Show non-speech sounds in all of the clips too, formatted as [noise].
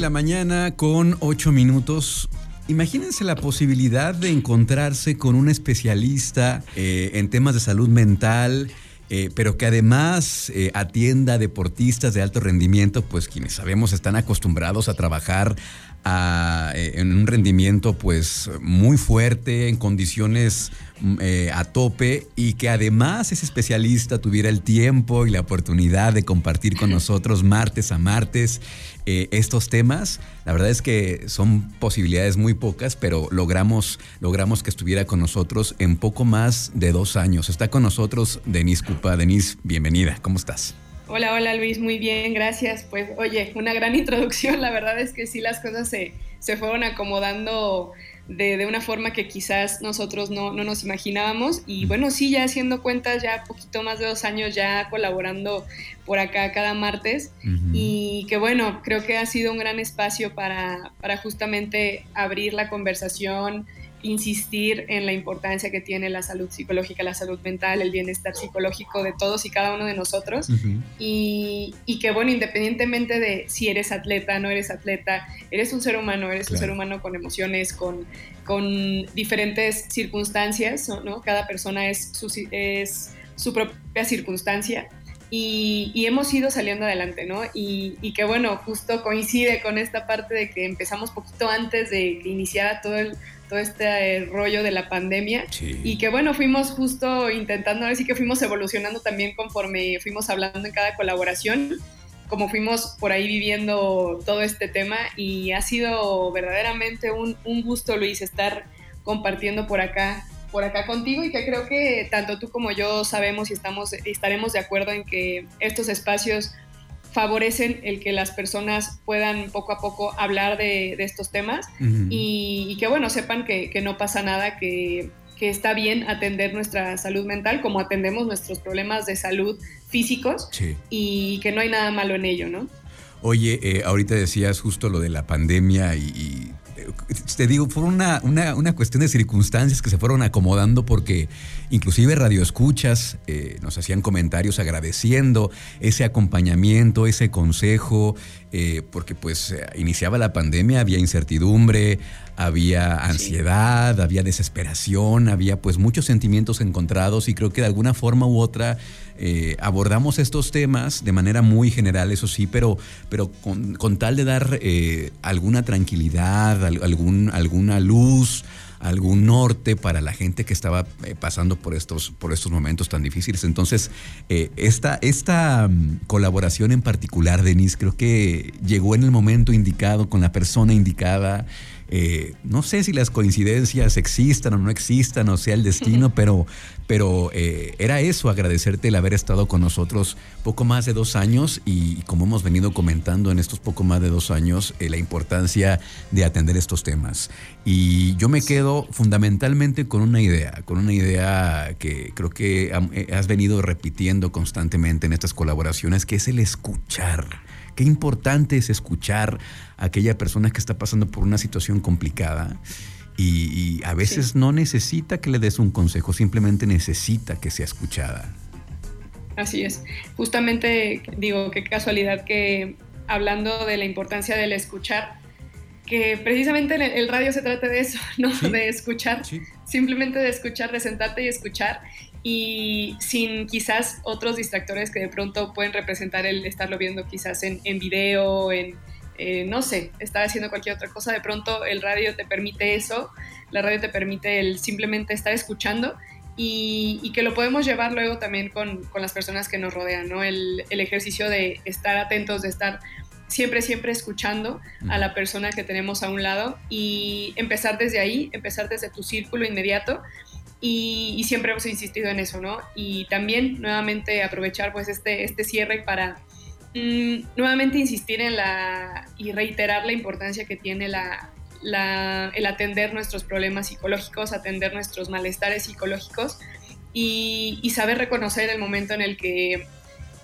la mañana con 8 minutos. Imagínense la posibilidad de encontrarse con un especialista eh, en temas de salud mental, eh, pero que además eh, atienda deportistas de alto rendimiento, pues quienes sabemos están acostumbrados a trabajar eh, en un rendimiento pues muy fuerte, en condiciones mm, a tope y que además ese especialista tuviera el tiempo y la oportunidad de compartir con nosotros martes a martes estos temas. La verdad es que son posibilidades muy pocas, pero logramos, logramos que estuviera con nosotros en poco más de dos años. Está con nosotros Denise Denise, bienvenida. ¿Cómo estás? Hola, hola Luis, muy bien, gracias. Pues oye, una gran [laughs] introducción, la verdad es que sí las cosas se, se fueron acomodando de, de, una forma que quizás nosotros no, no, nos imaginábamos y bueno, sí, ya haciendo cuentas, ya poquito más de dos años ya colaborando por acá cada martes y que bueno, creo que ha sido un gran espacio para, para justamente abrir la conversación, insistir en la importancia que tiene la salud psicológica, la salud mental, el bienestar psicológico de todos y cada uno de nosotros. y, y, que bueno, independientemente de si eres atleta, no eres atleta, eres un ser humano, eres un ser humano con emociones, con, con diferentes circunstancias, ¿no? Cada persona es su, es su propia circunstancia. Y, y, hemos ido saliendo adelante, ¿no? Y, y, que bueno, justo coincide con esta parte de que empezamos poquito antes de que iniciara todo el, todo este eh, rollo de la pandemia. Y que bueno, fuimos justo intentando, así que fuimos evolucionando también conforme fuimos hablando en cada colaboración, como fuimos por ahí viviendo todo este tema. Y ha sido verdaderamente un, un gusto, Luis, estar compartiendo por acá por acá contigo. Y que creo que tanto tú como yo sabemos y estamos estaremos de acuerdo en que estos espacios favorecen el que las personas puedan poco a poco hablar de, estos temas y, que bueno, sepan que, no pasa nada, que, está bien atender nuestra salud mental como atendemos nuestros problemas de salud físicos y que no hay nada malo en ello, ¿no? Oye, eh, ahorita decías justo lo de la pandemia y te digo, fue una, una, cuestión de circunstancias que se fueron acomodando porque inclusive radioescuchas eh, nos hacían comentarios agradeciendo ese acompañamiento, ese consejo, eh, porque pues eh, iniciaba la pandemia, había incertidumbre, había ansiedad, había desesperación, había pues muchos sentimientos encontrados y creo que de alguna forma u otra eh, abordamos estos temas de manera muy general, eso sí, pero, pero con, tal de dar eh, alguna tranquilidad, algún, alguna luz, algún norte para la gente que estaba eh, pasando por estos, por estos momentos tan difíciles. Entonces, esta, esta mm, colaboración en particular, Denise, creo que llegó en el momento indicado, con la persona indicada. Eh, no sé si las coincidencias existan o no existan, o sea el destino, pero, pero eh, era eso, agradecerte el haber estado con nosotros poco más de dos años y, como hemos venido comentando en estos poco más de dos años, eh, la importancia de atender estos temas. Y yo me quedo fundamentalmente con una idea, con una idea que creo que has venido repitiendo constantemente en estas colaboraciones, que es el escuchar Qué importante es escuchar a aquella persona que está pasando por una situación complicada y, a veces no necesita que le des un consejo, simplemente necesita que sea escuchada. Así es. Justamente digo, qué casualidad que hablando de la importancia del escuchar, que precisamente el radio se trata de eso, [laughs] ¿no? De escuchar, simplemente de escuchar, de sentarte y escuchar y sin quizás otros distractores que de pronto pueden representar el estarlo viendo quizás en, en video, en, eh, no sé, estar haciendo cualquier otra cosa, de pronto el radio te permite eso, la radio te permite el simplemente estar escuchando y, que lo podemos llevar luego también con, con, las personas que nos rodean, ¿no? El, el ejercicio de estar atentos, de estar siempre, siempre escuchando a la persona que tenemos a un lado y empezar desde ahí, empezar desde tu círculo inmediato y, siempre hemos insistido en eso, ¿no? Y también nuevamente aprovechar pues este, este cierre para mm, nuevamente insistir en la y reiterar la importancia que tiene la, el atender nuestros problemas psicológicos, atender nuestros malestares psicológicos y, saber reconocer el momento en el que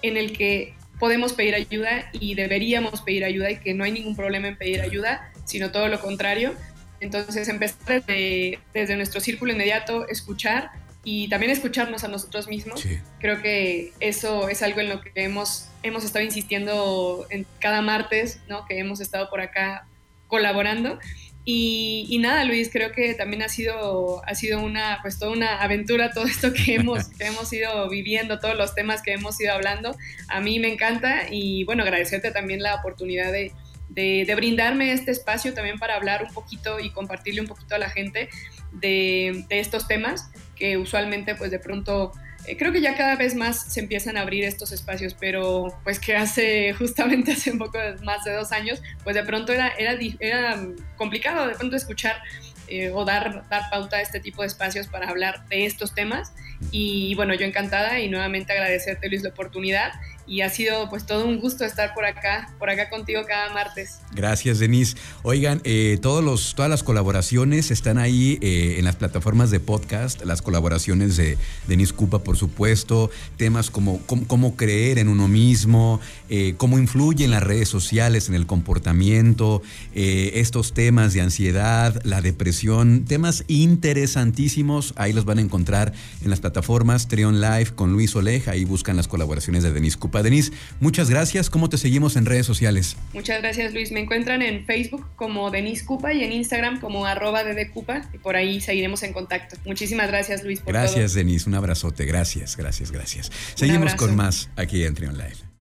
en el que podemos pedir ayuda y deberíamos pedir ayuda y que no hay ningún problema en pedir ayuda, sino todo lo contrario, entonces, empezar desde, nuestro círculo inmediato, escuchar y también escucharnos a nosotros mismos. Creo que eso es algo en lo que hemos, hemos estado insistiendo en cada martes, ¿no? que hemos estado por acá colaborando. Y, nada, Luis, creo que también ha sido, ha sido una, pues toda una aventura todo esto que hemos, [laughs] que hemos ido viviendo, todos los temas que hemos ido hablando. A mí me encanta y bueno, agradecerte también la oportunidad de, de, brindarme este espacio también para hablar un poquito y compartirle un poquito a la gente de, estos temas que usualmente pues de pronto eh, creo que ya cada vez más se empiezan a abrir estos espacios, pero pues que hace [laughs] justamente hace un poco más de dos años, pues de pronto era, era, era complicado de pronto escuchar eh, o dar, dar pauta a este tipo de espacios para hablar de estos temas. Y bueno, yo encantada y nuevamente agradecerte Luis la oportunidad y ha sido pues todo un gusto estar por acá, por acá contigo cada martes. Gracias, Denise. Oigan, eh, todos los, todas las colaboraciones están ahí eh, en las plataformas de podcast, las colaboraciones de Denise Cupa, por supuesto, temas como cómo, creer en uno mismo, eh, cómo influyen las redes sociales en el comportamiento, estos temas de ansiedad, la depresión, temas interesantísimos, ahí los van a encontrar en las plataformas Trion Live con Luis Oleja, ahí buscan las colaboraciones de Denise Cupa. Denise, muchas gracias. ¿Cómo te seguimos en redes sociales? Muchas gracias, Luis. Me encuentran en Facebook como Denise Cupa y en Instagram como arroba Cupa y por ahí seguiremos en contacto. Muchísimas gracias, Luis, por gracias, Denise. Un abrazote. Gracias, gracias, gracias. Seguimos con más aquí en Trion Live.